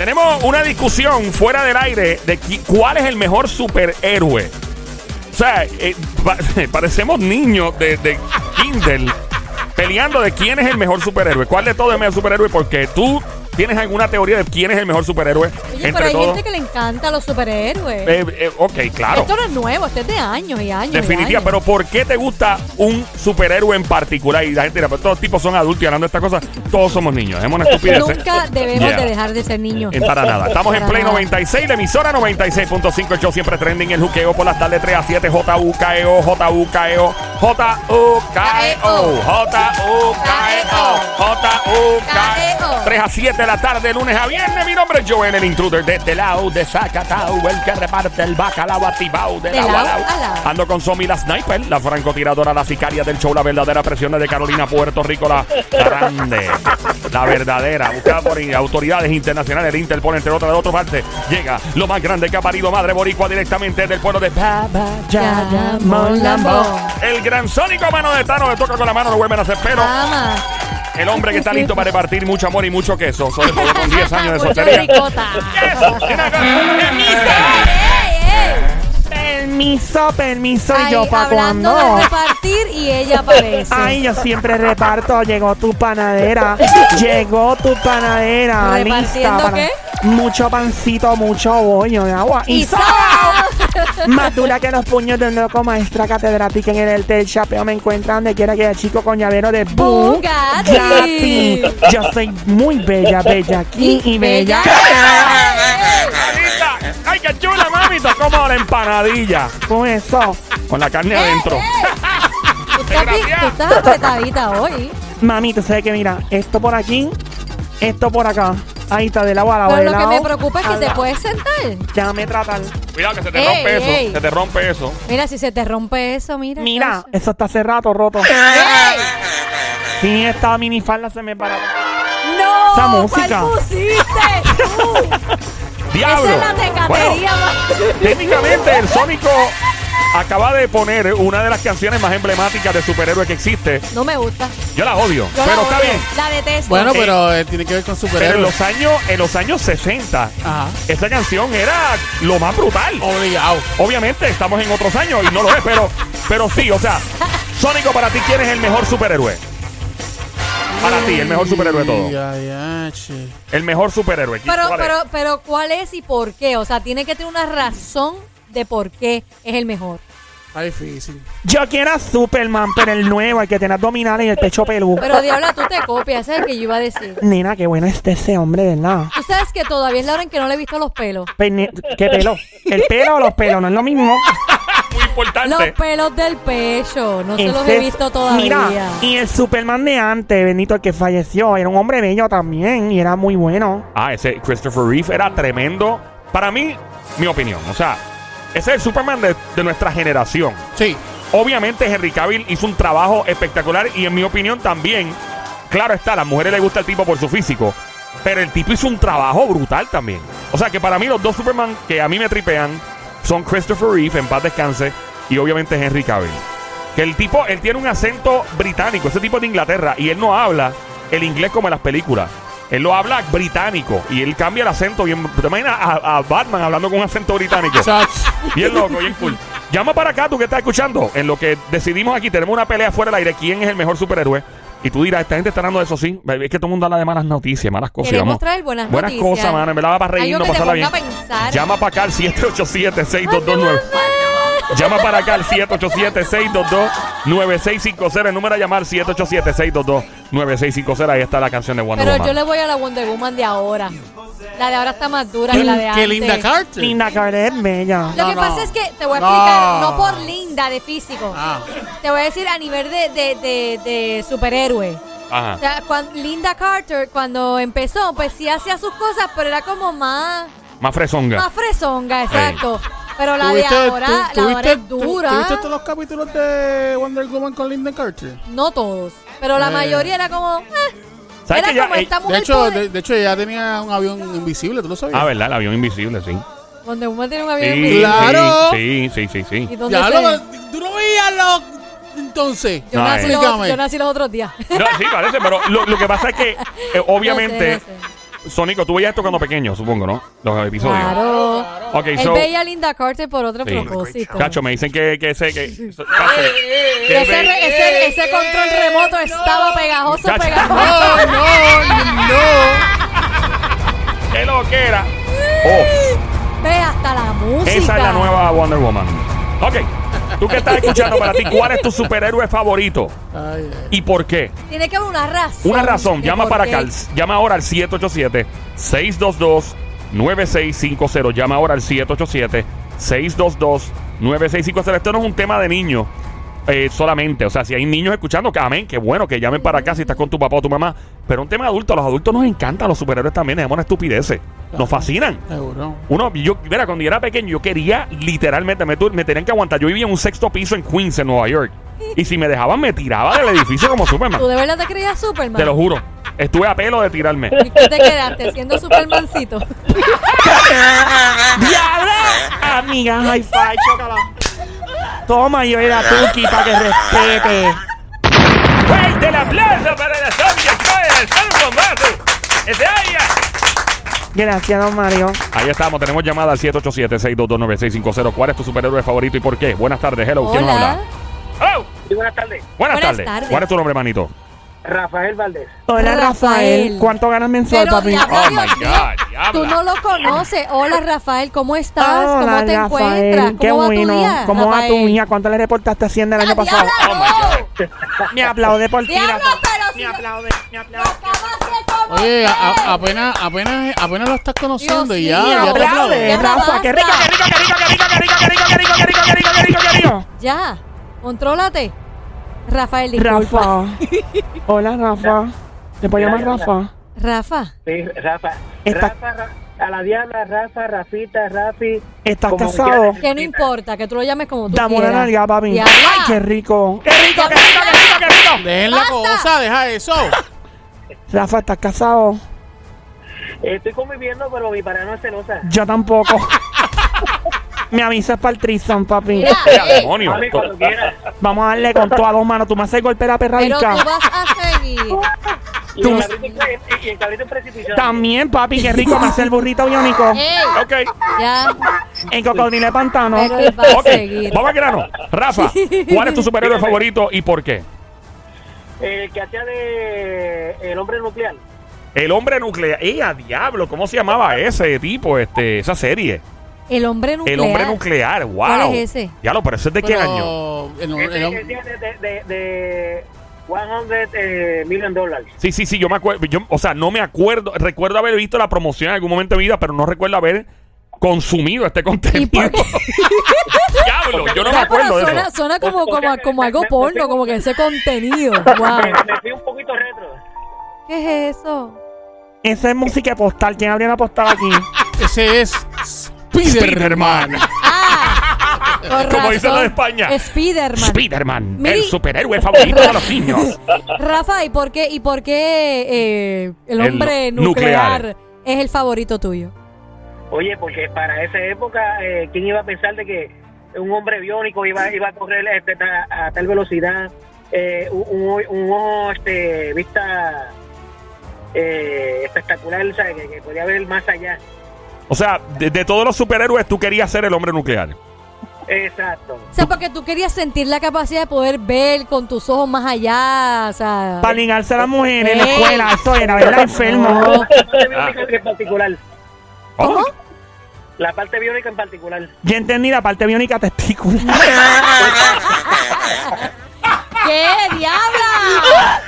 Tenemos una discusión fuera del aire de cuál es el mejor superhéroe. O sea, eh, pa- parecemos niños de, de Kindle peleando de quién es el mejor superhéroe. ¿Cuál de todos es el mejor superhéroe? Porque tú tienes alguna teoría de quién es el mejor superhéroe Oye, entre pero hay todos. gente que le encanta los superhéroes. Eh, eh, ok, claro. Esto no es nuevo, esto es de años y años. y Definitiva, años. pero ¿por qué te gusta un superhéroe en particular? Y la gente dirá, pero todos los tipos son adultos y hablando de estas cosas, todos somos niños. Es una estupidez. Nunca debemos Yeah. de dejar de ser niños. En para nada. Estamos en Play nada. 96, la emisora 96.5, el show siempre trending, el juqueo por las tardes 3 a 7, J-U-K-E-O, J-U-K-E-O, J-U-K-E-O, J-U-K-E-O, J-U-K-E-O, 3 a 7 de la tarde, lunes a viernes. Mi nombre es Joel, el intruder de este lado, de Zacatau, el que reparte el bacalao activado de De lado a lado lado. a lado. Ando con Somi la sniper, la francotiradora, la sicaria del show, la verdadera presión de Carolina, Puerto Rico, la grande, la verdadera, buscada por autoridades internacionales, el Interpol, entre otras de otra parte, llega lo más grande que ha parido Madre Boricua directamente del pueblo de Baba Molambo. El gran sónico mano de Tano le toca con la mano, no vuelven a hacer pero Ama. El hombre que está listo para repartir mucho amor y mucho queso, sobre todo con 10 años de soltería. Permiso, permiso, ¿y Ay, yo para hablando cuándo? de repartir y ella aparece. Ay, yo siempre reparto. Llegó tu panadera. Llegó tu panadera. Lista ¿Repartiendo para qué? mucho pancito, mucho bollo de agua. Y Y sal. Más dura que los puños de un loco maestra catedrática en el del chapeo me encuentran donde quiera que haya chico con llavero de Bugatti. Bugatti. Yo soy muy bella, bella aquí y, bella. ¡Ay, qué chula, mamita! Como la empanadilla. Con eso, Con la carne Eh, adentro. Tú estás, bien- tú estás apretadita hoy. mami, tú sabes que mira, esto por aquí, esto por acá. Ahí está, de lado a lado. Pero de lo que me preocupa es que te lado. puedes sentar. Déjame tratar. Cuidado que se te Ey, rompe eso. ey. Se te rompe eso. Mira, si se te rompe eso, mira. Mira, eso está cerrado, roto. ¡Ey! Sí, esta minifalda se me para. ¡No! Esa música. ¿Cuál pusiste? ¡Diablo! esa es la tecatería Bueno, más- técnicamente el Sónico acaba de poner una de las canciones más emblemáticas de superhéroe que existe. No me gusta. Yo la odio, Yo pero la está odio. bien. La detesto. Bueno, Eh, pero eh, tiene que ver con Pero en superhéroes. los años, en los años 60, Ajá. esta canción era lo más brutal. Obligado. Obviamente estamos en otros años y no lo es, pero, pero sí, o sea, Sónico, para ti, ¿quién es el mejor superhéroe? Para ti, el mejor superhéroe de todo. El mejor superhéroe. pero, ¿Cuál es? pero, pero, ¿cuál es y por qué? O sea, tiene que tener una razón de por qué es el mejor. Está difícil. Yo quiero a Superman, pero el nuevo, el que tiene abdominales y el pecho peludo. Pero Diabla, tú te copias, ese es el que yo iba a decir. Nena, qué bueno está ese hombre, ¿verdad? Tú sabes que todavía es la hora en que no le he visto los pelos. Pene- ¿Qué pelo? ¿El pelo o los pelos? No es lo mismo. Muy importante. Los pelos del pecho, no se los he visto todavía. Mira, y el Superman de antes, Benito, el que falleció, era un hombre bello también y era muy bueno. Ah, ese Christopher Reeve era tremendo. Para mí, mi opinión. O sea, ese es el Superman de, de nuestra generación. Sí. Obviamente Henry Cavill hizo un trabajo espectacular y en mi opinión también, claro está, a las mujeres les gusta el tipo por su físico, pero el tipo hizo un trabajo brutal también. O sea que para mí los dos Superman que a mí me tripean son Christopher Reeve, en paz descanse, y obviamente Henry Cavill. Que el tipo, él tiene un acento británico, ese tipo es de Inglaterra, y él no habla el inglés como en las películas. Él lo habla británico y él cambia el acento bien. ¿Te imaginas a, a Batman hablando con un acento británico? Bien loco, bien cool. Llama para acá, tú que estás escuchando. En lo que decidimos aquí, tenemos una pelea fuera del aire. ¿Quién es el mejor superhéroe? Y tú dirás, esta gente está hablando de eso, sí. Es que todo el mundo habla de malas noticias, malas cosas. Queremos Vamos. traer buenas Buenas noticias. cosas, mano. En verdad va para reírnos, pasarla bien. Llama para acá al 787-6229. Llama para acá al 787-622-9650. El número a llamar 787-622-9650. Ahí está la canción de Wonder Pero Woman. yo le voy a la Wonder Woman de ahora. La de ahora está más dura que la de Que antes. Linda Carter. Linda Carter es bella. Lo que no. pasa es que te voy a explicar, no por linda de físico. Ah. Te voy a decir a nivel de, de, de, de superhéroe. Ajá. O sea, Linda Carter, cuando empezó, pues sí hacía sus cosas, pero era como más, Más fresonga. más fresonga, exacto. Pero la de ¿Tuviste- ahora, tú- la de ahora tuviste- es tú- dura. ¿Tuviste todos los capítulos de Wonder Woman con Linda Carter? No todos, pero la Eh. mayoría era como, eh, ¿Sabes era que ya, como eh, esta De mujer poder- de, de hecho, ella tenía un avión invisible, ¿tú lo sabías? Ah, ¿verdad? El avión invisible, sí. Wonder Woman tiene un avión Sí, invisible. Claro. Sí, sí, sí, sí. ¿Y dónde Ya, se- lo, tú no veías los... Entonces, yo, No, nací eh. los, Explícame. yo nací los otros días. No, sí, parece, pero lo, lo que pasa es que, eh, obviamente, No sé, no sé. Sónico, tú veías esto cuando pequeño, supongo, ¿no? Los episodios. Claro. Ok, Él so. veía a Linda Carter por otro Sí. propósito. Cacho, me dicen que, que ese. Que, Cacho, Y que ese, re- ese, ese control remoto estaba pegajoso, pegajoso. No, no, no. ¡Qué lo que era! Oh, Ve hasta la música. esa es la nueva Wonder Woman. Ok, tú que estás escuchando para ti, ¿cuál es tu superhéroe favorito? Ay, ay. ¿Y por qué? Tiene que haber una razón. Una razón, llama para acá. Llama ahora al 787-622-9650. Llama ahora al 787-622-9650. Esto no es un tema de niños eh, solamente. O sea, si hay niños escuchando, que amén, qué bueno que llamen para acá si estás con tu papá o tu mamá. Pero un tema de adultos, a los adultos nos encantan los superhéroes también, dejemos estupideces. Nos fascinan. Seguro. Uno, yo, mira, cuando yo era pequeño, yo quería literalmente, me, tu- me tenían que aguantar. Yo vivía en un sexto piso en Queens, en Nueva York. Y si me dejaban, me tiraba del edificio como Superman. ¿Tú de verdad te creías Superman? Te lo juro. Estuve a pelo de tirarme. ¿Y qué te quedaste siendo Supermancito? ¡Diablo! Amiga, high five, chócala. Toma, yo era Tuki para que respete. ¡Fuerte el aplauso para la zombie Gracias, don Mario. Ahí estamos, tenemos llamada al 787-622-9650. ¿Cuál es tu superhéroe favorito y por qué? Buenas tardes, hello. ¿Quién nos Hola. habla? ¡Hello! Sí, buenas tardes. Buenas, Buenas tardes. tardes. ¿Cuál es tu nombre, manito? Rafael Valdés. Hola, Rafael. Rafael. ¿Cuánto ganas mensual, Pero, papi? diablo, Oh, Dios my mío, God, diabla. Tú no lo conoces. Hola, Rafael, ¿cómo estás? Hola, ¿Cómo te Rafael. encuentras? Qué ¿Cómo va bueno. tu día? ¿Cómo va tu Rafael? día? ¿Cuánto le reportaste a Hacienda el año ¡Ah, pasado? diabla, Oh, my no! Me aplaude por ti, Diablo, Rafa. Me aplaude, me aplaude. Oye, a- a- apenas, apenas, apenas lo estás conociendo y ya, ya te Aplaude, Rafa. Qué rico, qué rico, qué rico, qué rico, qué rico, qué rico, qué rico, qué rico, qué rico, qué rico, qué rico. Ya, contrólate. Rafael, disculpa. Rafa. Hola, Rafa. ¿Te puedo llamar Rafa? Rafa, Sí, Rafa. Está- Rafa, Ra- a la diabla, Rafa, Rafita, Rafi. ¿Estás como casado? que no importa, que tú lo llames como tú Dame una quieras. nalga, papi. Diabla. Ay, qué rico. Qué rico, qué rico, qué Dejen la Basta. cosa, deja eso. Rafa, ¿estás casado? Estoy conviviendo, pero mi pareja no es celosa. Yo tampoco. Me avisas para el trison, papi. Mira, ¡Mira, ey, demonio! Mami, cuando quieras. Vamos a darle con todas dos manos. Tú me haces golpe la pero perradica. tú vas a seguir. Y Tú- el cabrito en pre- y el cabrito en precipicio. También, papi, qué rico me hace el burrito biónico. Ey, Ok. ya, En cocodrilo de pantano. pero él va a Ok, seguir. vamos al grano. Rafa, ¿cuál es tu superhéroe favorito y por qué? El que hacía de el hombre nuclear. El hombre nuclear. ¡Eh, a diablo! ¿Cómo se llamaba ese tipo, este, esa serie? El hombre nuclear. El hombre nuclear, wow. ¿Cuál es ese? Diablo, pero ese es de qué Pero año? el- el- Ese ese de, de, de, de 100 eh, million dólares. Sí, sí, sí, yo me acuerdo. Yo, o sea, no me acuerdo. Recuerdo haber visto la promoción en algún momento de mi vida, pero no recuerdo haber consumido este contenido. Diablo, yo no me acuerdo de suena, eso. suena como, como, como algo porno, como que ese contenido. Me, Wow. me fui un poquito retro. ¿Qué es eso? Esa es música postal. ¿Quién abrió una postal aquí? ese es Spiderman. Ah, Como dicen los de España. Spiderman. Spiderman, Miri- el superhéroe favorito de los niños. Rafa, ¿y por qué, y por qué eh, el El hombre nuclear. nuclear, es el favorito tuyo? Oye, porque para esa época, eh, ¿quién iba a pensar de que un hombre biónico iba, iba a correr este, a, a tal velocidad? Eh, un, un- un ojo, este, vista eh, espectacular, ¿sabes? Que, que podía ver más allá. O sea, de, de todos los superhéroes, tú querías ser el hombre nuclear. Exacto. O sea, porque tú querías sentir la capacidad de poder ver con tus ojos más allá, o sea... Para ligarse a las mujeres en la Ey. escuela. Eso era, ¿verdad? Enfermo. No. En particular. ¿Cómo? La parte biónica en particular. Ya entendí la parte biónica testícula. ¿Qué, diabla?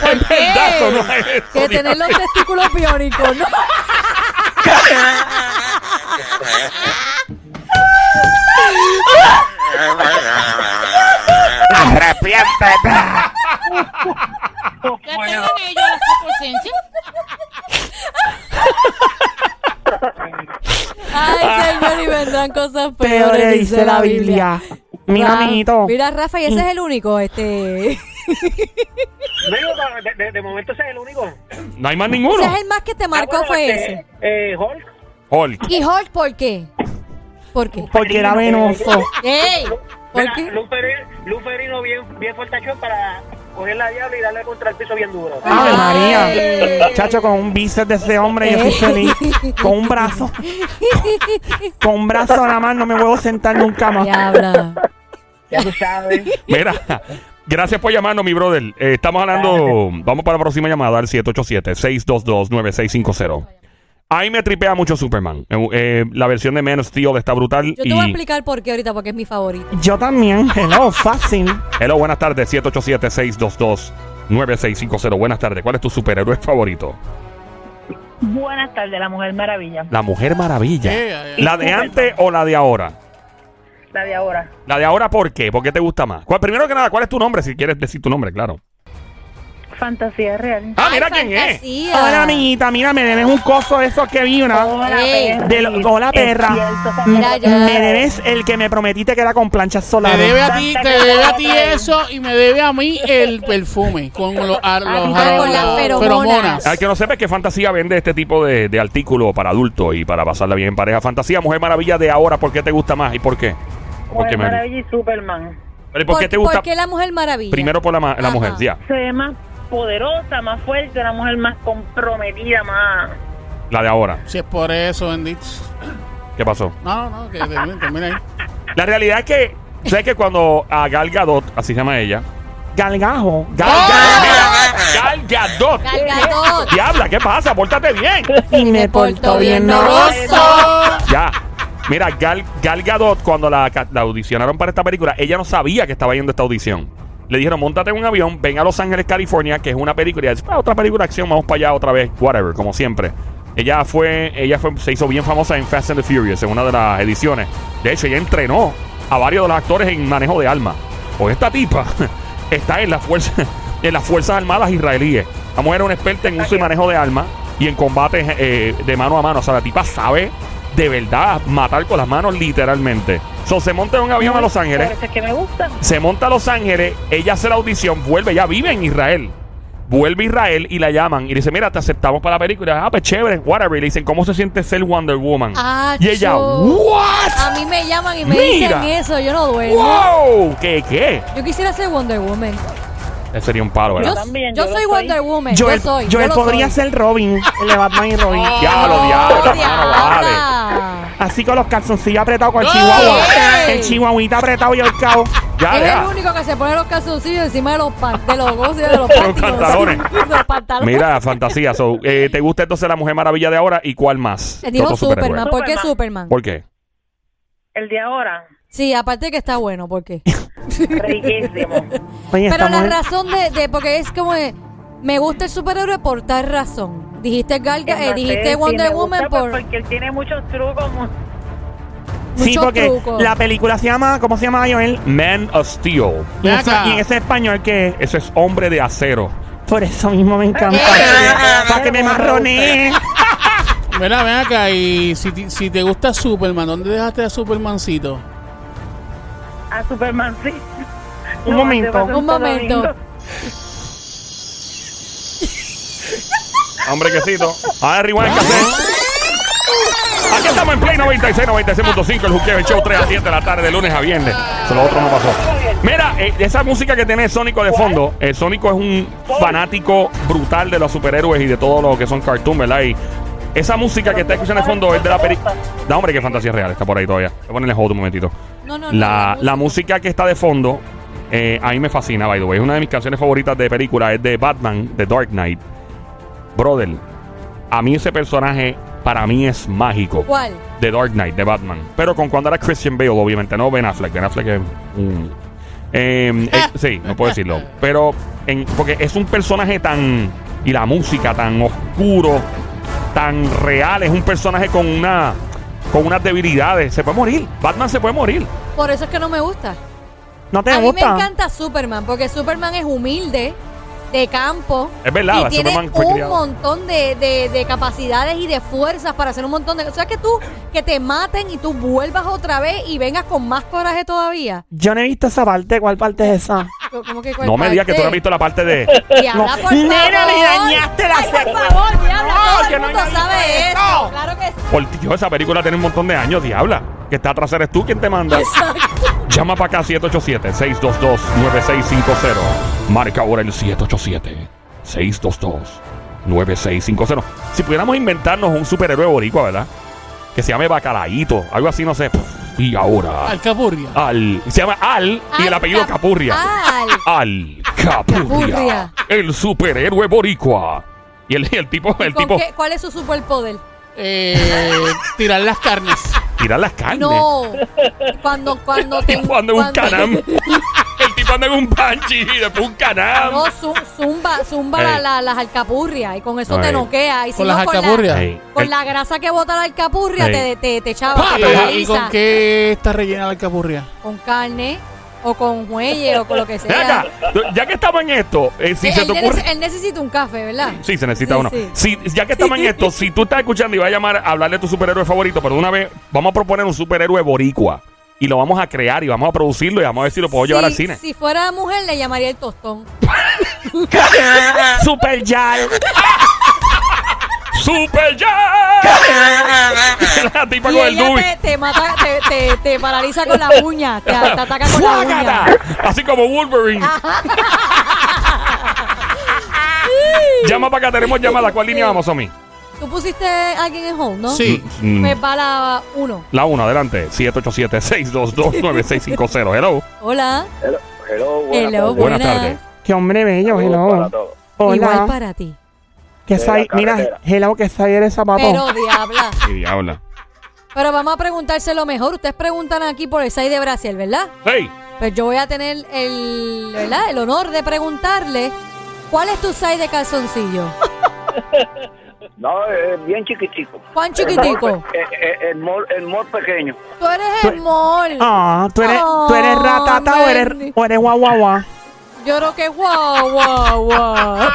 ¿Por qué? no es eso, que tener los testículos biónicos, ¿no? ¿Ya tienen ellos la presencia? Ay, señor, y vendrán cosas Peor peores, dice la Biblia. Mi Ra- amiguito. Mira, Rafa, y ese es el único, este... Digo, de, de- de momento ese es el único. No hay más Ese ninguno. es el más que te marcó, Ah, bueno, fue este, ese. Eh, Hulk. Hulk. ¿Y Hulk por qué? ¿Por qué? Porque era venoso. ¡Ey! ¿Por Mira, qué? Luferino, bien, bien para coger la diabla y darle contra el piso bien duro. Ave Ay. María. Chacho, con un bíceps de ese hombre, yo soy feliz. Con un brazo. Con un brazo nada más no me vuelvo a sentar nunca más. Diabla. Ya tú sabes. Mira, gracias por llamarnos, mi brother. Eh, estamos hablando. Vamos para la próxima llamada al 787-622-9650. Ahí me tripea mucho Superman. Eh, eh, la versión de Man of Steel está brutal. Yo te y- voy a explicar por qué ahorita, porque es mi favorito. Yo también. Hello, fácil. Hello, buenas tardes. 787-622-9650. Buenas tardes. ¿Cuál es tu superhéroe favorito? Buenas tardes, la Mujer Maravilla. La Mujer Maravilla. Eh, eh, ¿La de antes o la de ahora? La de ahora. La de ahora, ¿por qué? ¿Por qué te gusta más? ¿Cuál- primero que nada, ¿cuál es tu nombre? Si quieres decir tu nombre, claro. Fantasía real. Ah, mira Ay, quién es. Hola, amiguita. Mira, me debes un coso de esos que vi una. Hola, Ey. perra. De lo- hola, perra. Mira ya. Me debes el que me prometiste que era con planchas Te solares. debe a ti, te debe a ti eso y me debe a mí el perfume con los, ar- los, con las feromonas. Al que no sepa es que Fantasía vende este tipo de, de artículos para adultos y para pasarla bien en pareja. Fantasía, Mujer Maravilla de ahora, ¿por qué te gusta más y por qué? ¿O por qué, Mujer Mary? Maravilla y Superman. Pero ¿y ¿Por qué te gusta? ¿Por qué la Mujer Maravilla? Primero por la, ma- la Ajá. mujer, ya. Se ve más poderosa, más fuerte, una mujer más comprometida, más... La de ahora. Si es por eso, bendito. ¿Qué pasó? No, no, no, que termine ahí. La realidad es que, ¿sabes que cuando a Gal Gadot, así se llama ella? Galgajo. Gal, mira, Gal Gadot. Gal Gadot. Diabla, ¿qué pasa? Pórtate bien. Y me portó bien noroso. Ya. Mira, Gal, Gal Gadot, cuando la, la audicionaron para esta película, ella no sabía que estaba yendo a esta audición. Le dijeron, montate en un avión, ven a Los Ángeles, California, que es una película. Y dice, "Ah, otra película de acción, vamos para allá otra vez, whatever, como siempre. Ella fue, ella fue, se hizo bien famosa en Fast and the Furious, en una de las ediciones. De hecho, ella entrenó a varios de los actores en manejo de armas. Pues esta tipa está en, la fuerza, en las Fuerzas Armadas israelíes. La mujer es una experta en uso y manejo de armas y en combate eh, de mano a mano. O sea, la tipa sabe de verdad matar con las manos literalmente. So, se monta en un avión a Los Ángeles Por eso es que me gusta. se monta a Los Ángeles, ella hace la audición, vuelve, ya vive en Israel. Vuelve a Israel y la llaman y dice, mira, te aceptamos para la película. Ah, pues chévere, whatever. Y le dicen, ¿cómo se siente ser Wonder Woman? Ah, y ella. ¿what? A mí me llaman y me Mira. dicen eso, yo no duermo. ¡Wow! ¿Qué, qué? Yo quisiera ser Wonder Woman. Ese sería un palo, Yo, ¿verdad? también, yo yo lo soy soy. Wonder Woman. Yo soy. Yo lo podría soy. ser Robin, el de Batman y Robin. Diablo, Oh, diablo, vale. Así con los calzoncillos apretados con el chihuahua. ¡Ey! El chihuahuita apretado y el cabo. Ya, es ya. el único que se pone los calzoncillos encima de los pan, de los gozos y de los pantalones. de los pantalones. Mira, fantasía. So, eh, ¿Te gusta entonces la Mujer Maravilla de ahora y cuál más? Te dijo superhéroe. Superman. ¿Por qué Superman. Superman? ¿Por qué? El de ahora, Sí, aparte de que está bueno, ¿por qué? riquísimo. Oye, Pero esta la mujer- razón de, de- porque es como de, me gusta el superhéroe por tal razón. Dijiste Gal, Que eh, dijiste Wonder Woman pues, por Porque él tiene muchos trucos. mu- Sí, muchos porque trucos. la película se llama, ¿cómo se llama Joel? Man of Steel. Y Ven ese, español que Eso es hombre de acero. por eso mismo me encanta. Para que me marronee. Mira, ven acá y si, ti- si te gusta Superman, ¿dónde dejaste a Supermancito? A Superman, sí. Un No, momento. Un momento. Hombre quesito. A rewind cassette. Aquí estamos en Play 96, 96.5, el Juqueo, el show 3 a 7 de la tarde, de lunes a viernes. Eso lo otro no pasó. Mira, eh, esa música que tiene Sónico de fondo, eh, Sónico es un fanático brutal de los superhéroes y de todo lo que son cartoon, ¿verdad? Y esa música que está escuchando de fondo es de la película. No, hombre, que fantasía real, está por ahí todavía. Voy a ponerle hold un momentito. No, no, no, La, la música que está de fondo, eh, a mí me fascina, by the way. Es una de mis canciones favoritas de película, es de Batman, de Dark Knight. Brother, a mí ese personaje, para mí es mágico. ¿Cuál? De Dark Knight, de Batman. Pero con cuando era Christian Bale, obviamente, no Ben Affleck. Ben Affleck es un... eh, eh, sí, no puedo decirlo. Pero en- porque es un personaje tan... Y la música tan oscuro, tan real. Es un personaje con una... Con unas debilidades. Se puede morir. Batman se puede morir. Por eso es que no me gusta. ¿No te A mí me gusta? encanta Superman, porque Superman es humilde, de campo. Es verdad, y tiene Superman fue un criado. montón de, de- de capacidades y de fuerzas para hacer un montón de cosas. O sea, que tú, que te maten y tú vuelvas otra vez y vengas con más coraje todavía. Yo no he visto esa parte. ¿Cuál parte es esa? ¿Cómo que cuál No me digas que tú no has visto la parte de... No. por favor. Nena, le dañaste la Ay, por favor, diabla, No, todo yo el no mundo sabe eso. Claro que sí. Por Dios, esa película tiene un montón de años, diabla. Que está atrás eres tú quien te manda. Llama para acá 787-622-9650. Marca ahora el 787-622-9650. Si pudiéramos inventarnos un superhéroe boricua, ¿verdad? Que se llame Bacalaíto, algo así, no sé. Y ahora. Alcapurria. Al. Se llama Al y el Al apellido Cap- Capurria. Al. Al Capurria. Capurria. El superhéroe boricua. Y el, el tipo, el ¿Con tipo, qué- ¿Cuál es su superpoder? Eh, tirar las carnes. tirar las carnes. No. Cuando, cuando te. El tipo anda en un cuando- canam. el tipo anda en un panchi y después un canam. No, zu- zumba, zumba Ey. la- la- las alcapurrias y con eso Ey. te noquea. Y si Con no, las con la- alcapurrias. Ey. Con El- la grasa que bota la alcapurria Ey. te, te, te echaba, te pero- ¿Y paraliza. con qué está rellena la alcapurria? Con carne o con muelle o con lo que sea. ya que estamos en esto, eh, si se te él ocurre. él necesita un café, ¿verdad? Sí, se necesita Sí, uno. sí. Si, ya que estamos en esto, si tú estás escuchando y vas a llamar a hablar de tu superhéroe favorito, pero de una vez vamos a proponer un superhéroe boricua. Y lo vamos a crear y vamos a producirlo y vamos a ver si lo puedo llevar al Si- cine. Si fuera mujer, le llamaría el tostón. Super Yal. ¡Super ya! La tipa Y con el ella dubi. te, te mata, te, te, te paraliza con la uña. Te, te ataca con la uña. Así como Wolverine. Llama para acá, tenemos llamada. ¿Cuál línea vamos, Omi? Tú pusiste a alguien en hold, ¿no? Sí. Mm, Pues va la 1. La 1, adelante. 787-622-9650. Hello. Hola. Hello, hello, buenas Hello, tardes. Buenas. Qué hombre bello, hello. para todos. Igual Hola. para ti. Que De sai, la mira, carretera. hello, que sai eres zapato. Pero diabla. Y diabla. Pero vamos a preguntárselo mejor. Ustedes preguntan aquí por el 6 de Brasil, ¿verdad? Hey. Pues yo voy a tener el, ¿verdad? el honor de preguntarle ¿cuál es tu size de calzoncillo? No, es bien chiquitico. ¿Cuán chiquitico? El, mol- eh, eh, el, mol, el mol pequeño. Tú eres el mol. Ah, ¿tú eres, ¿tú eres Oh, ratata o eres, Mandy. o eres guau guau guau? Yo creo que guau, guau, guau.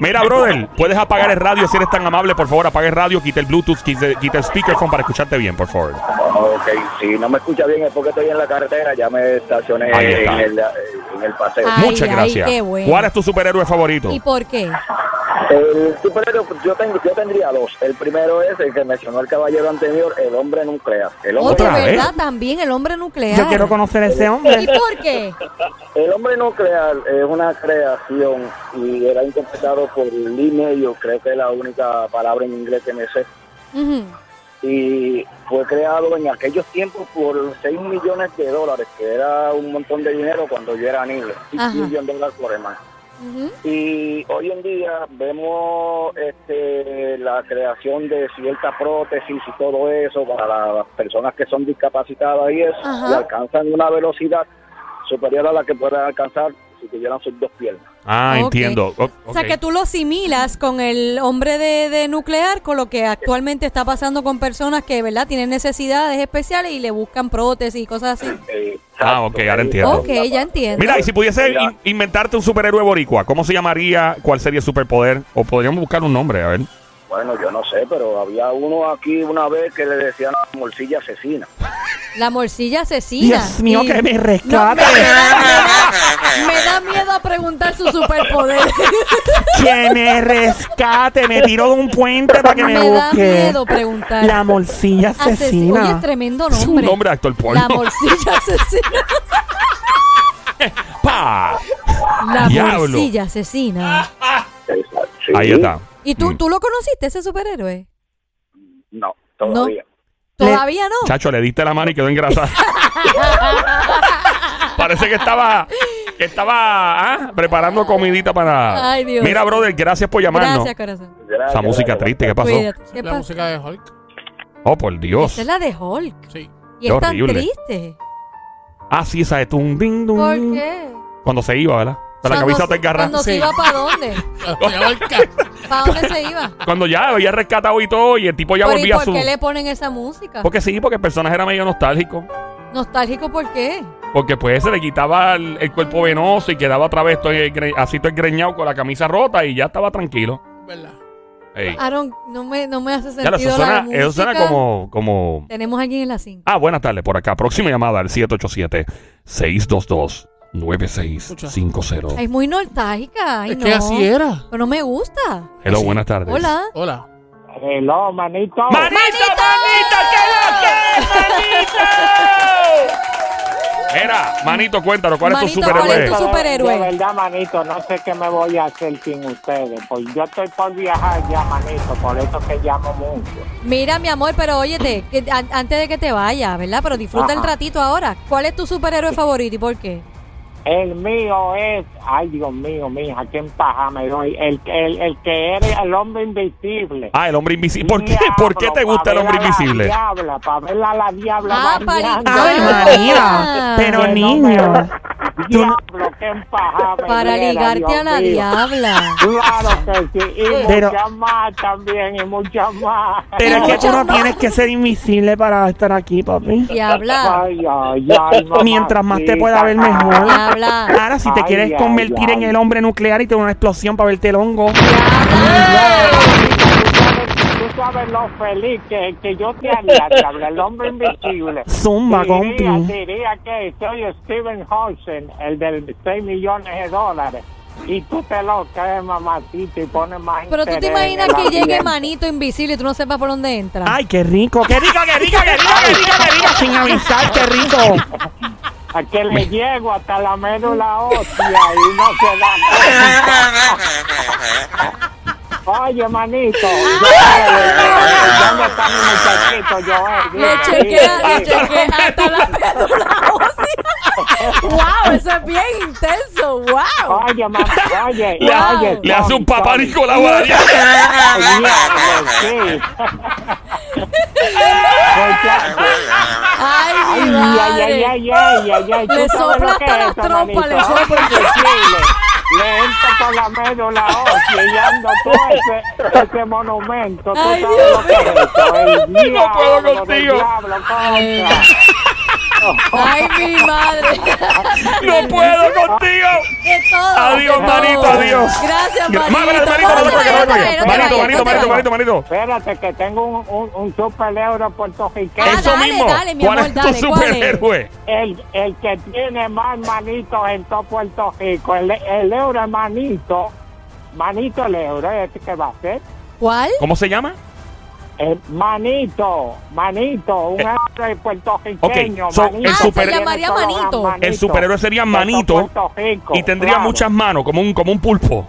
Mira, brother, puedes apagar el radio si eres tan amable. Por favor, apaga el radio, quita el Bluetooth, quita, quita el speakerphone para escucharte bien, por favor. Ok, si no me escucha bien es porque estoy en la carretera, ya me estacioné Ahí en el, en el paseo. Ay, Muchas ay, gracias. qué bueno. ¿Cuál es tu superhéroe favorito? ¿Y por qué? El superhéroe, yo, tengo, yo tendría dos. El primero es el que mencionó el caballero anterior, el hombre nuclear. El hombre, Otra verdad también el hombre nuclear. Yo quiero conocer a ese ¿Y hombre. por qué? el hombre nuclear es una creación y era interpretado por Lee Mayo, creo que es la única palabra en inglés que me sé. Y fue creado en aquellos tiempos por 6 millones de dólares, que era un montón de dinero cuando yo era niño, 6 Ajá. millones de dólares por Y hoy en día vemos este, la creación de ciertas prótesis y todo eso para las personas que son discapacitadas y eso, y alcanzan una velocidad superior a la que puedan alcanzar si tuvieran sus dos piernas. Ah, entiendo. O- O sea que tú lo asimilas con el hombre de, de nuclear, con lo que actualmente está pasando con personas que, ¿verdad? Tienen necesidades especiales y le buscan prótesis y cosas así. Ah, ok, ahora entiendo. Ok, ya entiendo. Mira, y si pudiese in- inventarte un superhéroe boricua, ¿cómo se llamaría? ¿Cuál sería el superpoder? O podríamos buscar un nombre, a ver. Bueno, yo no sé, pero había uno aquí una vez que le decían morcilla asesina. La morcilla asesina. Dios mío, Y- que me No, rescate. da, me da miedo a preguntar su superpoder. que me rescate. Me tiro de un puente para que me, me da busque. miedo preguntar. La morcilla Asesi- Oye, asesina. es tremendo Es un nombre. nombre de actor porno. La morcilla asesina. ¡Pa! La Diablo. morcilla asesina. Sí. Ahí está. ¿Y tú, Mm. tú lo conociste, ese superhéroe? No, todavía. Todavía no. Chacho, le diste la mano y quedó engrasada. Parece que estaba, estaba ah, preparando comidita para. Ay, Dios. Mira, brother, gracias por llamarnos. Gracias, corazón. Gracias, Esa música gracias. triste, ¿qué pasó? Cuídate. ¿Qué La música de Hulk. Oh, por Dios. Esa es la de Hulk. Sí. Y Qué es tan horrible. triste. Ah, sí, esa es un ding. ¿Por qué? Cuando se iba, ¿verdad? Con la Cuando- camisa te engarrada. Cuando se Sí. iba para dónde? ¿Para dónde se iba? Cuando ya había rescatado y todo, y el tipo ya Pero, ¿Y volvía a por su. qué le ponen esa música? Porque sí, porque el personaje era medio nostálgico. ¿Nostálgico por qué? Porque pues se le quitaba el, el cuerpo venoso y quedaba otra vez todo así todo engreñado con la camisa rota y ya estaba tranquilo. ¿Verdad? Ey. Aaron, no me, no me hace sentido eso suena, la eso suena como, como. Tenemos a alguien en la 5. Ah, buenas tardes por acá. Próxima llamada al 787-622-9650. Es muy nostálgica. Ay, Es no. que así era. Pero no me gusta. Hello, Sí. buenas tardes. Hola. Hola. Hello, manito. ¡Manito, manito! ¿Qué es lo que es, manito? Mira, manito, cuéntanos, ¿cuál es tu Manito, ¿cuál es superhéroe? tu superhéroe? De verdad, manito, no sé qué me voy a hacer sin ustedes. Pues yo estoy por viajar ya, manito, por eso que llamo mucho. Mira, mi amor, pero óyete, que antes de que te vayas, ¿verdad? Pero disfruta el ratito ahora. ¿Cuál es tu superhéroe favorito y por qué? El mío es, ay Dios mío, mija, qué empaja me doy. El, el, el que eres el hombre invisible. Ah, el hombre invisible. ¿Por qué, ¿Por qué te gusta el hombre invisible? Diabla, para verla a la diabla. Ah, Ay. María. Pero no niño. me- Diablo, qué Para ligarte Dios a la mío. diabla. Claro que sí, y Pero- muchas más también, y muchas más. Pero es que tú no tienes que ser invisible para estar aquí, papi. Diabla. Ay, ay, ay, Mientras más te pueda ver mamacita. mejor. Diabla. Ahora, si te Ay, quieres ay, convertir en ay. el hombre nuclear y tener una explosión para verte el hongo. Tú sabes lo feliz que, que yo te haría, el hombre invisible. Zumba, diría, compi. diría que soy Steven Hawking, el del 6 millones de dólares. Y tú te lo crees, mamacita, y pones más Pero tú te imaginas que llegue manito invisible y tú no sepas por dónde entra. Ay, qué rico, qué rico, qué rico, qué rico, qué rico, qué rico, sin avisar, qué rico. A que le llego hasta la médula ósea y no se da. Oye, manito, ¿dónde está mi muchachito, Joel? Le chequea, le chequea hasta la médula. ¡Wow! Eso es bien intenso. ¡Wow! Oye, mamá, oye, Le- oye. Le hace un papá Tommy, Nicolau a la diabla. Diablo, sí. Muchacho. ¡Ay, Ay, mi ay, ay, ay, ay, ay, ay. ¿Tú Le sopla hasta es la eso, trompa, manito? le sopla. Le entra por la médula ósea y ando todo ese, ese monumento. ¿Tú Ay, sabes lo que es? El No puedo diablo contigo. diablo, contra. ¡Ay, mi madre! No puedo contigo. ¡Que todo! Adiós, que manito, todo. adiós. Gracias, Manito, manito. manito, no te Manito, manito, manito, manito, manito. Espérate, que tengo un, un, un super euro puertorriqueño. Ah, Eso dale, mismo. dale, mi ¿Cuál amor, es tu superhéroe? El, el que tiene más manitos en todo Puerto Rico, el, el euro es manito, manito el euro, ¿este qué va a ser? ¿Cuál? ¿Cómo se llama? El manito, manito, un Eh, euro puertorriqueño, ok, so, manito. el se super- llamaría los manito. El superhéroe sería manito y tendría claro. muchas manos, como un, como un pulpo.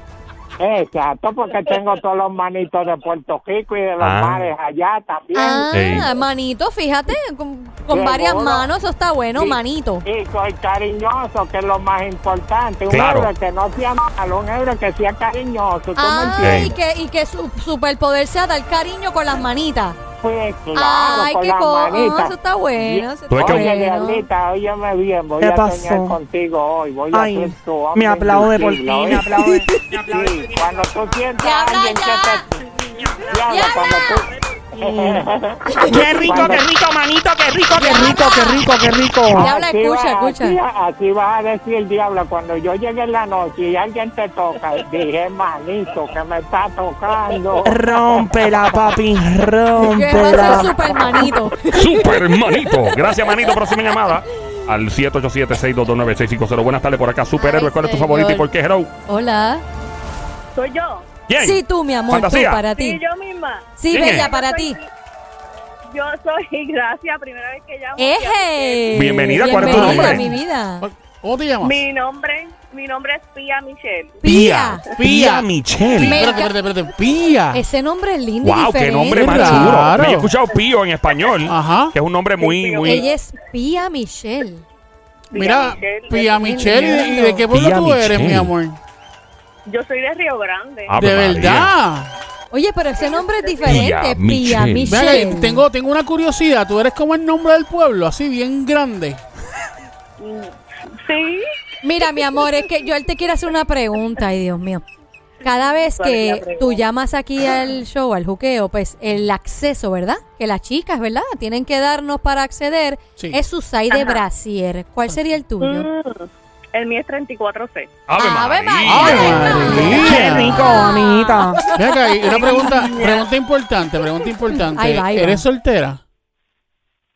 Exacto, porque tengo todos los manitos de Puerto Rico y de los Ah. mares allá también. Ah, Ey. manito, fíjate, con, con Qué varias bola. manos, eso está bueno, Sí. manito. Y soy cariñoso, que es lo más importante. Un Claro. euro que no sea malo, un euro que sea cariñoso. ¿Tú me Ah, entiendes? y que, y que su superpoder sea dar cariño con las manitas. Pues claro, Ay, con qué las manitas. Eso está bueno. Eso está que- Oye, bueno. Diablita, óyeme bien, voy ¿Qué a pasó? soñar contigo hoy. Voy a Ay, ser tu hombre me aplaude por ti, me aplaude. Me aplaude. Sí, cuando tú sientas a alguien ya. que te... Diabla, cuando tú... Qué rico, qué rico, manito, qué rico, qué rico, qué rico, qué rico. Diabla, Así escucha, va- escucha. Así, así vas a decir el diablo cuando yo llegue en la noche y alguien te toca. Dije, manito, que me está tocando. Rómpela, papi, Que va a ser rómpela. super manito. Super manito. Gracias, manito. Próxima llamada. Al 787-622-9650. Buenas tardes por acá. Superhéroe, Ay, ¿cuál es tu favorito y por qué? Hello. Hola. ¿Soy yo? ¿Quién? Sí, tú, mi amor, Fantasía. tú, para Sí, ti. yo misma. Sí, ¿Quién bella, es? para ti. Yo soy Gracia, primera vez que llamo. ¡Eje! Bienvenida, ¿cuál es tu Bienvenida, nombre? mi vida. ¿Cómo te llamas? Mi nombre, mi nombre es Pia Michelle. Pía. Pía Michelle. Me- Espérate, espérate, espérate. Pía. Ese nombre es lindo y Wow, qué diferente. nombre más chulo. Me he escuchado Pío en español. Ajá. Que es un nombre muy, Sí, muy. Ella es Pía Michelle. Mira, Michelle, Pía Michelle, ¿y de- ¿y de qué pueblo Pía tú eres, mi amor? Yo soy de Río Grande. Ave De María. verdad. Oye, pero ese nombre es diferente. Pía Pía Michelle. Tengo, tengo una curiosidad. ¿Tú eres como el nombre del pueblo? Así, bien grande. Sí. Mira, mi amor, es que yo él te quiere hacer una pregunta, ay Dios mío. Cada vez ¿Cuál es la que tú llamas aquí al show, al juqueo, pues el acceso, ¿verdad? Que las chicas, ¿verdad? Tienen que darnos para acceder. Sí. Es su side de brasier. ¿Cuál sería el tuyo? Mm, El mío es 34C. Ave María. María. Qué rico, amiguita. Ven acá, y una pregunta, pregunta importante, pregunta importante. Ahí va, ahí va. ¿Eres soltera?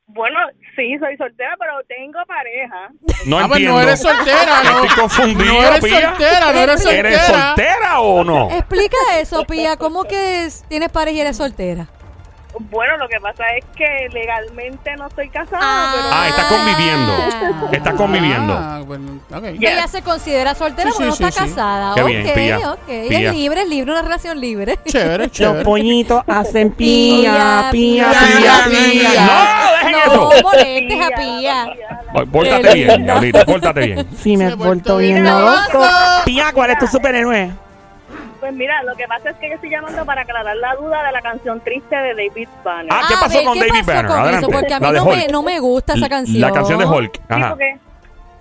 Bueno, Sí, soy soltera, pero tengo pareja. No Ah, pues entiendo. no eres soltera, no. Estoy confundido, No eres Pía. soltera, no eres soltera. ¿Eres soltera o no? Explica eso, Pía. ¿Cómo que es- tienes pareja y eres soltera? Bueno, lo que pasa es que legalmente no estoy casada, Ah, está conviviendo. Está conviviendo. Ah, bueno, ok. Ella se considera soltera Sí, porque no sí, está sí, casada. Qué ok, bien, Pía. ok. Pía. Es libre, es libre, una relación libre. Chévere, Los chévere. pollitos hacen pía, pía, Pía, pía, pía. pía. No, dejen No eso. molestes a Pía. Pórtate bien, Diablita, pórtate bien. Sí, me portó bien loco. Pía, ¿cuál es tu superhéroe? Pues mira, lo que pasa es que yo estoy llamando para aclarar la duda de la canción triste de David Banner. Ah, ¿qué A pasó ver, con ¿qué David pasó Banner? con Adelante. eso? Porque a mí La de no me, no me gusta esa canción. La canción de Hulk. Sí, Ajá. porque,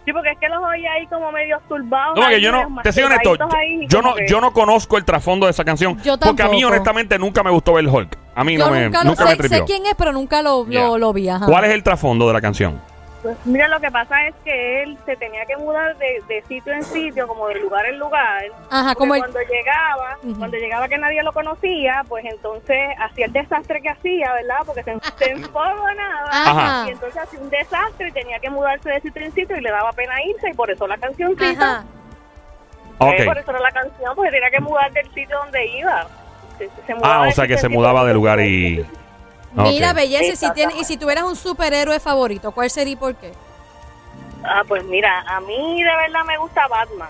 sí, porque es que los oí ahí como medio turbados. No, yo no, te soy honesto, yo no, que- yo no conozco el trasfondo de esa canción. Yo porque a mí, tampoco. honestamente, nunca me gustó ver Hulk. A mí Yo no me, nunca lo nunca me sé, tripió. sé quién es, pero nunca lo, Ya. lo, lo vi. Ajá. ¿Cuál es el trasfondo de la canción? Pues mira, lo que pasa es que él se tenía que mudar de, de sitio en sitio, como de lugar en lugar. Ajá, como el- cuando llegaba, cuando llegaba que nadie lo conocía, pues entonces hacía el desastre que hacía, ¿verdad? Porque se, se enfogonaba. Ajá. Y entonces hacía un desastre y tenía que mudarse de sitio en sitio y le daba pena irse y por eso la cancioncita. Ajá. Ok. Eh, por eso era la canción, porque tenía que mudar del sitio donde iba. Se- Ah, o sea que se mudaba de lugar y... Mira, Ok. belleza, y si, tiene, y si tuvieras un superhéroe favorito, ¿cuál sería y por qué? Ah, pues mira, a mí de verdad me gusta Batman.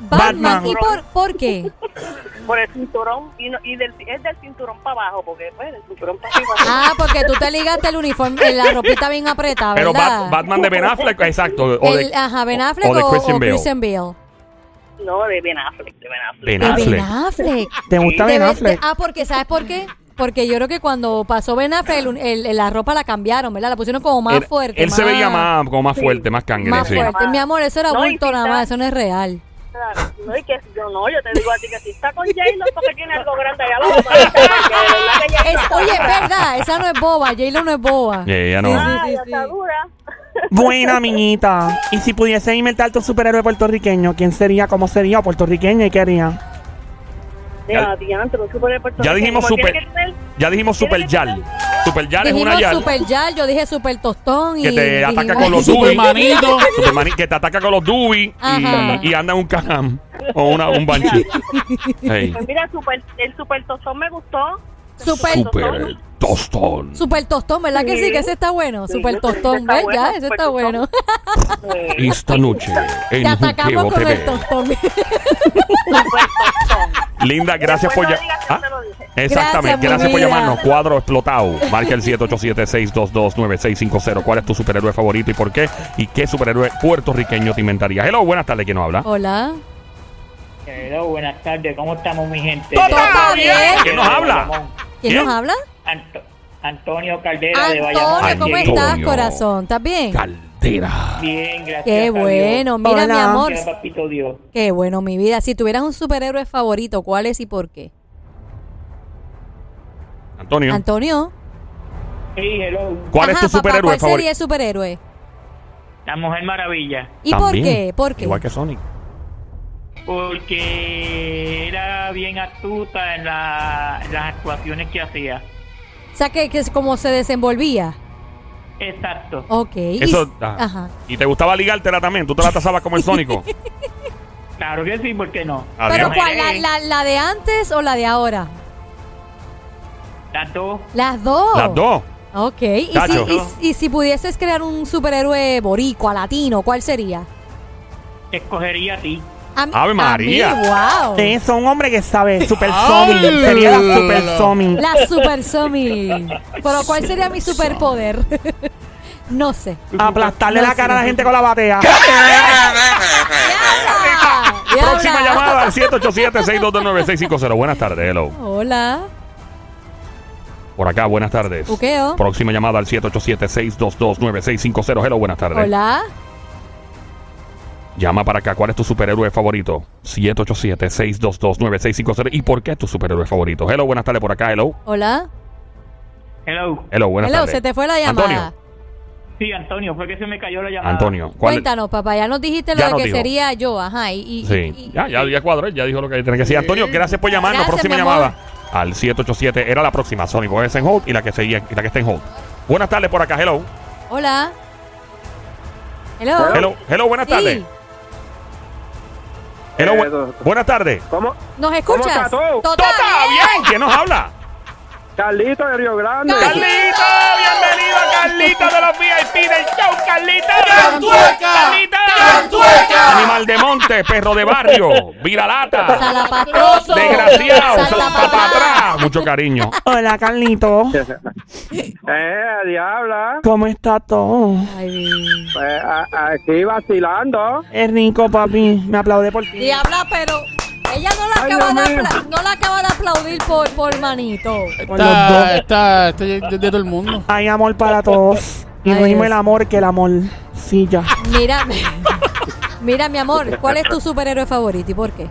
Batman. Batman. ¿Y por, por qué? Por el cinturón, y, no- y del, es del cinturón para abajo, porque pues del cinturón para arriba. Ah, porque tú te ligaste el uniforme, la ropita bien apretada, Pero ¿verdad? Bat- Batman de Ben Affleck, exacto. O de, El- ajá, Ben Affleck o de o, Christian o Bale. Christian Bale. No, de Ben Affleck, de Ben Affleck. Ben De Affleck. Ben Affleck. ¿Te gusta De Ben Affleck? de- ah, porque ¿sabes por qué? Porque yo creo que cuando pasó Ben Affleck, el- el- la ropa la cambiaron, ¿verdad? La pusieron como más Él, fuerte. él se veía más, como más fuerte, más cangre, Más sí. fuerte. Mi amor, eso era No, bulto nada más, eso no es real. No, y que yo no, yo te digo a ti que si está con J-Lo es porque tiene algo grande allá abajo. oye, es verdad, esa no es boba, J-Lo no es boba. Yeah, ella no. Sí, Ah, sí, ella sí, está dura. Buena, amiguita. Y si pudiese inventar tu superhéroe puertorriqueño, ¿quién sería? ¿Cómo sería? ¿Puertorriqueño y qué haría? Super Ya dijimos super- tener- Ya dijimos Super Yal. Super Yal es una Yal super yal, yo dije super tostón y que te ataca con los. Supermani- que te ataca con los Ajá. y, y anda en un Can o una, un. Hey. Pues mira, super, el super tostón me gustó. Super, Super tostón. Super tostón, ¿verdad que sí? Que ese está bueno. Sí, Super tostón, ¿ves? bueno, Ya, ese está tostón. bueno. Esta noche en Te atacamos Juqueo con el TV. tostón. super tostón. Linda, gracias por Ah, dije. Exactamente, Gracias, mi por vida. llamarnos. Cuadro explotado. Marca el 787-622-9650. ¿Cuál es tu superhéroe favorito y por qué? ¿Y qué superhéroe puertorriqueño te inventarías? Hello, buenas tardes, ¿quién nos habla? Hola. Hello, buenas tardes, ¿cómo estamos mi gente? Todo está bien. ¿Quién nos habla? ¿Quién ¿Quién? nos habla? Anto- Antonio Caldera de Bayamón. Antonio, ¿cómo Antonio. estás, corazón? ¿Estás bien? Caldera. Bien, gracias. Qué a Dios. bueno. Mira, mi Hola. amor. Gracias, papito Dios. Qué bueno, mi vida. Si tuvieras un superhéroe favorito, ¿cuál es y por qué? Antonio, Antonio. Sí, hello. ¿cuál es Ajá, tu papá, superhéroe ¿Cuál sería favorito? el superhéroe? La Mujer Maravilla. ¿Y por También, qué? ¿Por qué? Igual que Sonic. Porque era bien astuta en, la- en las actuaciones que hacía. O sea, que, que es como se desenvolvía. Exacto. Ok. Y- Eso, ah. Ajá. ¿Y te gustaba ligártela también? ¿Tú te la tasabas como el Sónico? Claro que sí, ¿por qué no? Adiós. ¿Pero cuál? La, la, la de antes o la de ahora? Las dos. Las dos. Las dos. Ok. ¿Y si, y si pudieses crear un superhéroe boricua, latino, ¿cuál sería? Escogería a ti. A mí- Ave a María. mí, wow. Eso, un hombre que sabe, Super Somi. Sería la Super la. Somi. La super Somi. Pero ¿cuál sería mi superpoder? no sé. Aplastarle No la cara a la gente con la batea. Próxima llamada al 787-622-9650. Buenas tardes, hello. Hola. Por acá, buenas tardes. Buqueo. Próxima llamada al 787-622-9650. Hello, buenas tardes. Hola. Llama para acá. ¿Cuál es tu superhéroe favorito? 787-622-9650. ¿Y por qué es tu superhéroe favorito? Hello, buenas tardes por acá. Hello. Hola. Hello. Hello, buenas Hello, tardes. se te fue la llamada. Antonio. Sí, Antonio, fue que se me cayó la llamada. Antonio. ¿cuál- Cuéntanos, papá. Ya nos dijiste lo Ya de nos que dijo. sería yo. Ajá. Y, y- Sí, y- ya, ya, ya cuadró, ya dijo lo que tiene que decir. Antonio, gracias por llamarnos. Gracias, próxima mi amor. llamada al 787. Era la próxima, Sony. Voy en hold y la que seguía, y la que está en hold. Buenas tardes por acá, hello. Hola. Hello. Hello, hello, buenas Sí. tardes. Hello, bu- Eh, do- buenas tardes. ¿Cómo? ¿Nos escuchas? tú? Tota, ¡Tota! ¡Bien! ¿Quién nos habla? Carlito de Río Grande. Carlito. ¡Bienvenido a Carlito de los VIP del show! ¡Carlito! ¡Cantueca! ¡Carlito! Animal de monte, perro de barrio, viralata, Salapastroso. desgraciado, Salta para atrás. Mucho cariño. Hola, Carlito. Eh, diabla. ¿Cómo está todo? Ay, Pues, a- aquí vacilando. Es rico, papi. Me aplaude por ti. diabla, pero ella no la Ay, acaba de, apla- no la acaba de aplaudir por, por manito. Por los dos. Está, está, está de, de todo el mundo. Hay amor para todos. Y Ay, no mismo Dios. el amor que el amor. Sí, ya. Mira, mira, mi amor, ¿cuál es tu superhéroe favorito y por qué?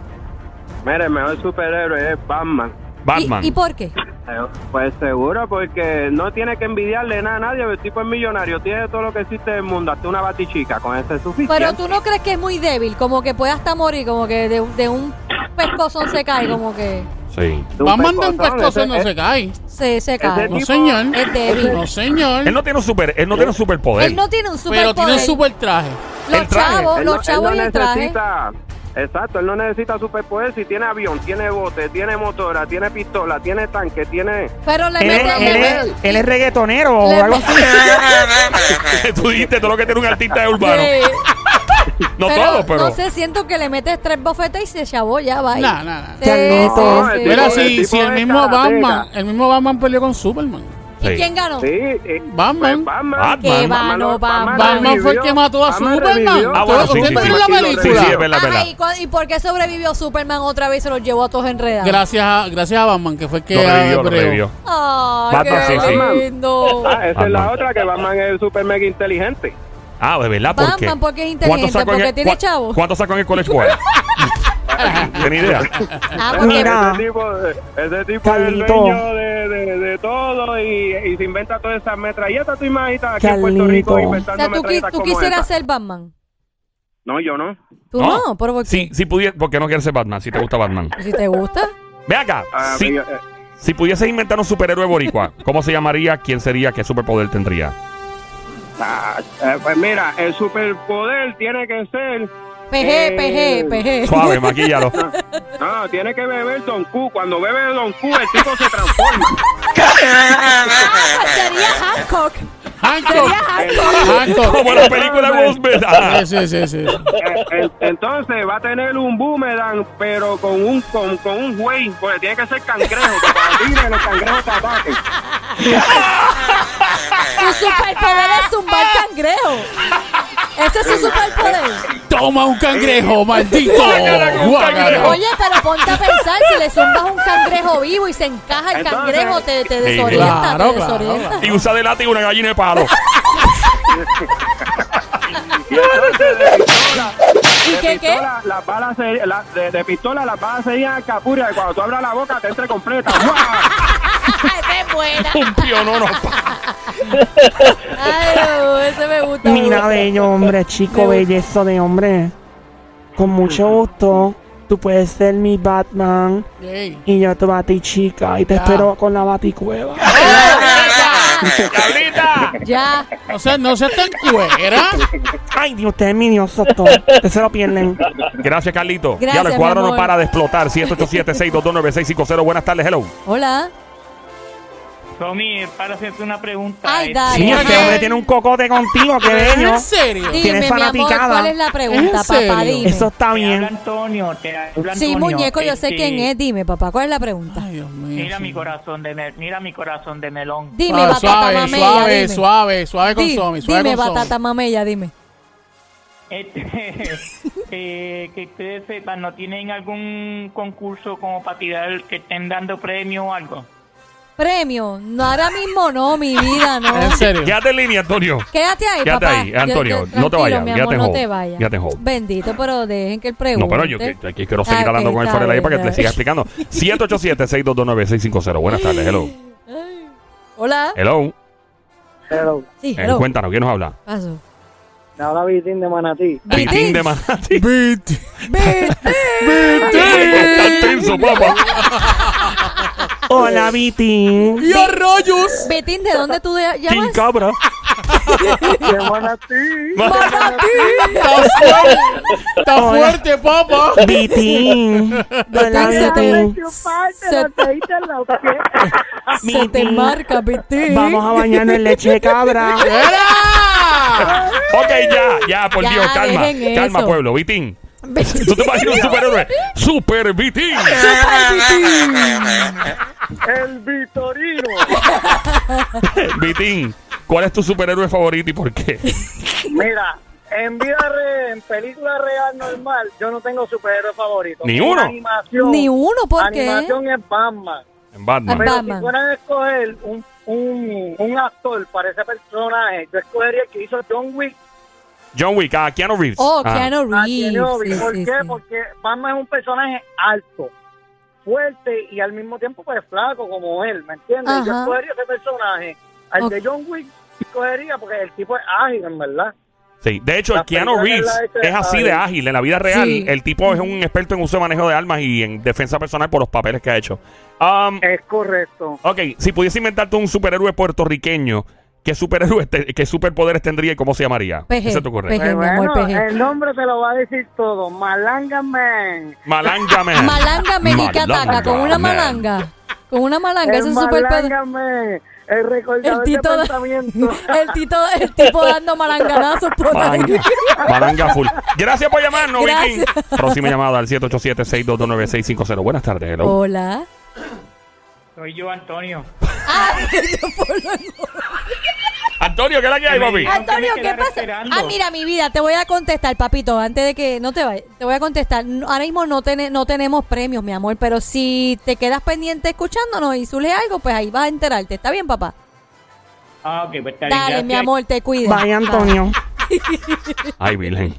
Mire, el mejor superhéroe es Batman. Batman. ¿Y, y por qué? Eh, Pues seguro, porque no tiene que envidiarle nada a nadie. El tipo es millonario, tiene todo lo que existe en el mundo, hasta una batichica. Con eso es suficiente. Pero tú no crees que es muy débil, como que puede hasta morir, como que de, de un pescozón se cae, como que Sí. Batman de un pescozón, pescozo no se cae. se, se cae. No, señor. Es débil. No, señor. Él no tiene un super, él no tiene un superpoder. Él no tiene un Pero tiene superpoder. un super traje. Los El traje. chavos, Él los no- chavos él y el traje. Exacto, él no necesita superpoder si tiene avión, tiene bote, tiene motora, tiene pistola, tiene tanque, tiene... Pero le Él, mete, le él es, él es reggaetonero o algo así. Tú dijiste todo lo que tiene un artista de urbano. Sí. No pero, todo, pero. No sé, siento que le metes tres bofetes y se chavó ya, va. No, sí. el Mira, si, el mismo. Batman, el mismo Batman peleó con Superman. ¿Y Sí. quién ganó? Sí, eh, Batman. pues Batman. Batman. Que Batman ganó lo- Batman. Batman fue el revivió- que mató a Batman Superman. revivió- Ah, bueno, sí, ¿Usted sí, vio sí. la Sí, película? sí, es verdad, es Ajá, verdad. ¿y, cua- y por qué sobrevivió Superman otra vez y se los llevó a todos enredados? Gracias a, gracias a Batman, que fue el que Lo revivió, lo abrió. revivió. Ay, Batman, qué sí, sí. lindo. Ah, esa es Batman. la otra, que Batman es super mega inteligente. Ah, de verdad, ¿por qué? Batman, porque es ¿Cuánto inteligente, sacó en porque el- tiene cua- chavo. ¿Cuánto sacó en el college? ¿Tiene idea? Ah, porque- Mira. Ese tipo, ese tipo Carlito. es el dueño de, de, de todo y, y se inventa todas esas metralletas. Tú imaginas aquí en Puerto Carlito. Rico o inventando sea, tú, qui- metralletas tú como quisieras esa. ser Batman. No, yo no. Tú no, pero ¿por qué? Si, si pudiese, ¿por qué no quieres ser Batman? Si te gusta Batman. Si te gusta. Ve acá. Ah, si, yo- eh, si pudieses inventar un superhéroe boricua, ¿cómo se llamaría? ¿Quién sería? ¿Qué superpoder tendría? ah, eh, pues mira, el superpoder tiene que ser... PG, Eh, PG, PG. Suave, maquillalo. No, tiene que beber Don Q. Cuando bebe Don Q, el tipo se transforma. Ah, sería Hancock. Hancock. Hancock. Como la película Smith. Ah. Sí, sí, sí, sí. Eh, en- entonces va a tener un boomerang, pero con un con, con un güey, porque tiene que ser cangrejo, que para tire los cangrejos te ataquen. Su superpoder es zumbar cangrejo. Ese es su superpoder. Toma un cangrejo, maldito. Guácala. Oye, pero ponte a pensar, si le zumbas un cangrejo vivo y se encaja el Entonces- cangrejo, te, te desorienta, claro, te claro, desorienta. Y usa de látigo una gallina de palo. Y entonces de pistola, ¿Y de qué, qué? pistola, las balas ser- la- de, de pistola las balas serían capura y cuando tú abras la boca te entre completa. ¡Guau! Buena. Un pionono. Ay, no, ese me gusta. Mira, mucho. bello hombre, chico, bellezo de hombre. Con mucho gusto. Tú puedes ser mi Batman Ey. y yo tu batichica. Y te Ya. espero con la baticueva. ¡Cabrita! Ya. O sea, no seas tan cuera. Ay, Dios, ustedes miniosos todos. Ustedes se lo pierden. Gracias, Carlito. Gracias, ya el cuadro no para de explotar. 787-622-9650. Buenas tardes, hello. Hola. Tommy, para hacerte una pregunta. Ay, este, dale. Sí, este hombre tiene un cocote contigo, qué bello. ¿En serio? Dime, Tienes mi amor, fanaticada. ¿cuál es la pregunta, ¿En serio? papá? Dime. Eso está Te habla bien. Antonio, te habla Sí, Antonio. muñeco, yo sé Este, quién es. Dime, papá, ¿cuál es la pregunta? Ay, Dios mío. Mira sí. mi corazón de mel- mira mi corazón de melón. Dime, Suave, batata suave, mamella, suave, dime. suave, suave con Di- Somi, suave dime, con Somi. batata mamella, dime. Este, eh, que ustedes sepan, ¿no tienen algún concurso como para tirar que estén dando premio o algo? Premio. No, ahora mismo no, mi vida, no. En serio. Quédate en línea, Antonio. Quédate ahí, Quédate papá. ahí, Antonio, no te tranquilo, vayas, mi quédate amor, en no hold, te vayas. quédate en hold. Bendito, pero dejen que él pregunte. No, pero yo que- aquí quiero seguir Ah, hablando ok, con él está fuera de ahí para que te siga está explicando. 787-622-9650. Buenas tardes, hello. bien. Hola. Hello. Hello, Sí, Eh, hello. cuéntanos, ¿quién nos habla? Paso. habla Vitín de Manatí. Vitín de Manati. Vete. Tan tenso, papá. Hola, Viti. Y arroyos. Betín, ¿de dónde tú de- llamas? Cabra. ¡Qué manatí! Está fuerte, está fuerte, papá. Vitín. Hola, Vitín, Vitín. Se, se te Vitín. marca, Vitín. Vamos a bañarnos en leche de cabra. ¡Era! Ok, ya, ya, por Ya, Dios, calma. dejen Calma, eso. pueblo. Vitín. ¿Tú te imaginas un superhéroe? ¡Super Vitín! ¡El Vitorino! Vitín, ¿cuál es tu superhéroe favorito y por qué? Mira, en vida real, en película real normal, yo no tengo superhéroe favorito. ¿Ni uno? Animación. Ni uno, ¿por qué? Animación es Batman. En Batman. Pero Batman. si fueran a escoger un, un, un actor para ese personaje, yo escogería el que hizo John Wick John Wick, a Keanu Reeves. Oh, Ajá. Keanu a Reeves. Keanu Reeves. Sí, ¿Por sí, qué? sí. Porque Batman es un personaje alto, fuerte y al mismo tiempo pues flaco como él, ¿me entiendes? Yo escogería ese personaje. Al Ok. de John Wick escogería porque el tipo es ágil, en verdad. Sí, de hecho, el Keanu Reeves es así de ágil. ágil. En la vida real, Sí. el tipo es un experto en uso y manejo de armas y en defensa personal por los papeles que ha hecho. Um, Es correcto. ok, si pudiese inventarte un superhéroe puertorriqueño, ¿qué superhéroe, te- qué superpoderes tendría y cómo se llamaría? Peje, ¿Qué se te ocurre? peje. Mi amor, bueno, peje. el nombre te lo va a decir todo. Malanga Man. Malanga Man. Malanga Menica Malanga ataca con una Man. malanga. Con una malanga, ese El es super Malanga Man. El recordador El tito, de pensamiento. el tito, el tipo dando malanganazos por ahí. Malanga, malanga full. Gracias por llamarnos, Vitín. Gracias. Próxima llamada al 787-622-9650. Buenas tardes, hello. Hola. Soy yo, Antonio. Ah, Antonio, ¿qué es la que hay, papi? Antonio, ¿qué pasa? esperando. Ah, mira, mi vida, te voy a contestar, papito, antes de que no te vayas. Te voy a contestar. Ahora mismo no, tene- no tenemos premios, mi amor, pero si te quedas pendiente escuchándonos y surge algo, pues ahí vas a enterarte. ¿Está bien, papá? Ah, ok, pues está bien, Dale, mi amor, te cuida. Vaya, Antonio. Ay, Virgen.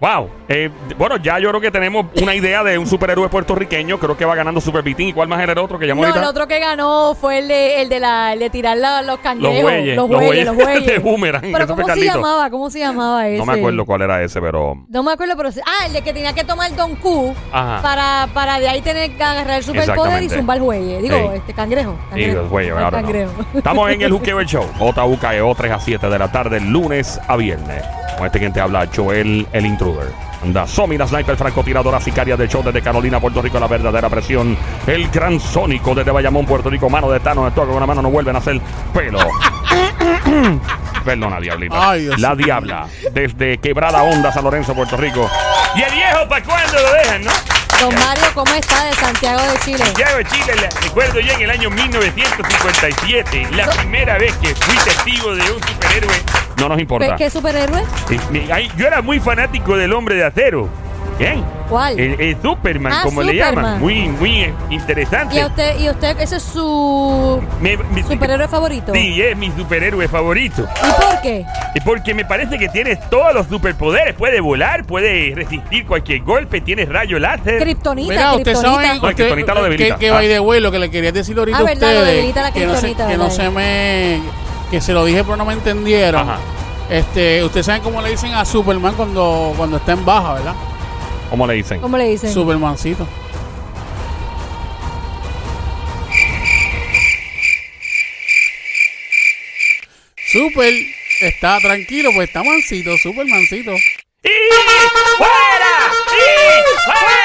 Wow. Eh, bueno, ya yo creo que tenemos una idea de un superhéroe puertorriqueño. Creo que va ganando Super Vitín. ¿Y cuál más era el otro que llamó No, el ahorita? otro que ganó fue el de, el de, la, el de tirar la- los cangrejos. Los bueyes, Los los bueyes, los bueyes bueyes. de boomerang, Pero ¿cómo se llamaba? ¿Cómo se llamaba ese? No me acuerdo cuál era ese, pero. No me acuerdo, pero. Ah, el de que tenía que tomar Don Q Ajá. para, para de ahí tener que agarrar el superpoder y zumbar el bueye. Digo, este cangrejo. Y cangrejo. los El ahora no. cangrejo. Estamos en el Juqueo Show. JUKEO 3 E a 7 de la tarde, lunes a viernes. Con este quien te habla, Joel el Intruder. Anda, Somi, la sniper francotiradora sicaria del show desde Carolina, Puerto Rico, la verdadera presión. El gran sónico desde Bayamón, Puerto Rico, mano de Tano, de todo con una mano no vuelven a hacer pelo. Perdona, diablita. Ay, la diabla, desde Quebrada Honda, San Lorenzo, Puerto Rico. Y el viejo, ¿para cuándo lo dejan, no? Don Mario, ¿cómo está de Santiago de Chile? Santiago de Chile, la- recuerdo yo en el año 1957, la primera vez que fui testigo de un superhéroe. No nos importa. ¿Qué, superhéroe? Eh, ay, Yo era muy fanático del hombre de acero. ¿Bien? ¿Cuál? El, el Superman, Ah, como le llaman. Muy, muy eh, interesante. ¿Y a usted, y usted ese es su Me- me- superhéroe favorito? Sí, es mi superhéroe favorito. ¿Y por qué? Eh, Porque me parece que tienes todos los superpoderes. Puede volar, puede resistir cualquier golpe, tienes rayo láser. Kriptonita, Mira, usted sabe No, kriptonita lo debilita. que, que Ah. by the way, lo que le quería decir ahorita Ah, a verdad, lo ustedes, debilita la que, no se, que no se me... que se lo dije pero no me entendieron. Ajá. Este, ustedes saben cómo le dicen a Superman cuando, cuando está en baja, ¿verdad? ¿Cómo le dicen? ¿Cómo le dicen? Supermancito. Super está tranquilo, pues está mansito, Supermancito. ¡Y fuera! ¡Y fuera!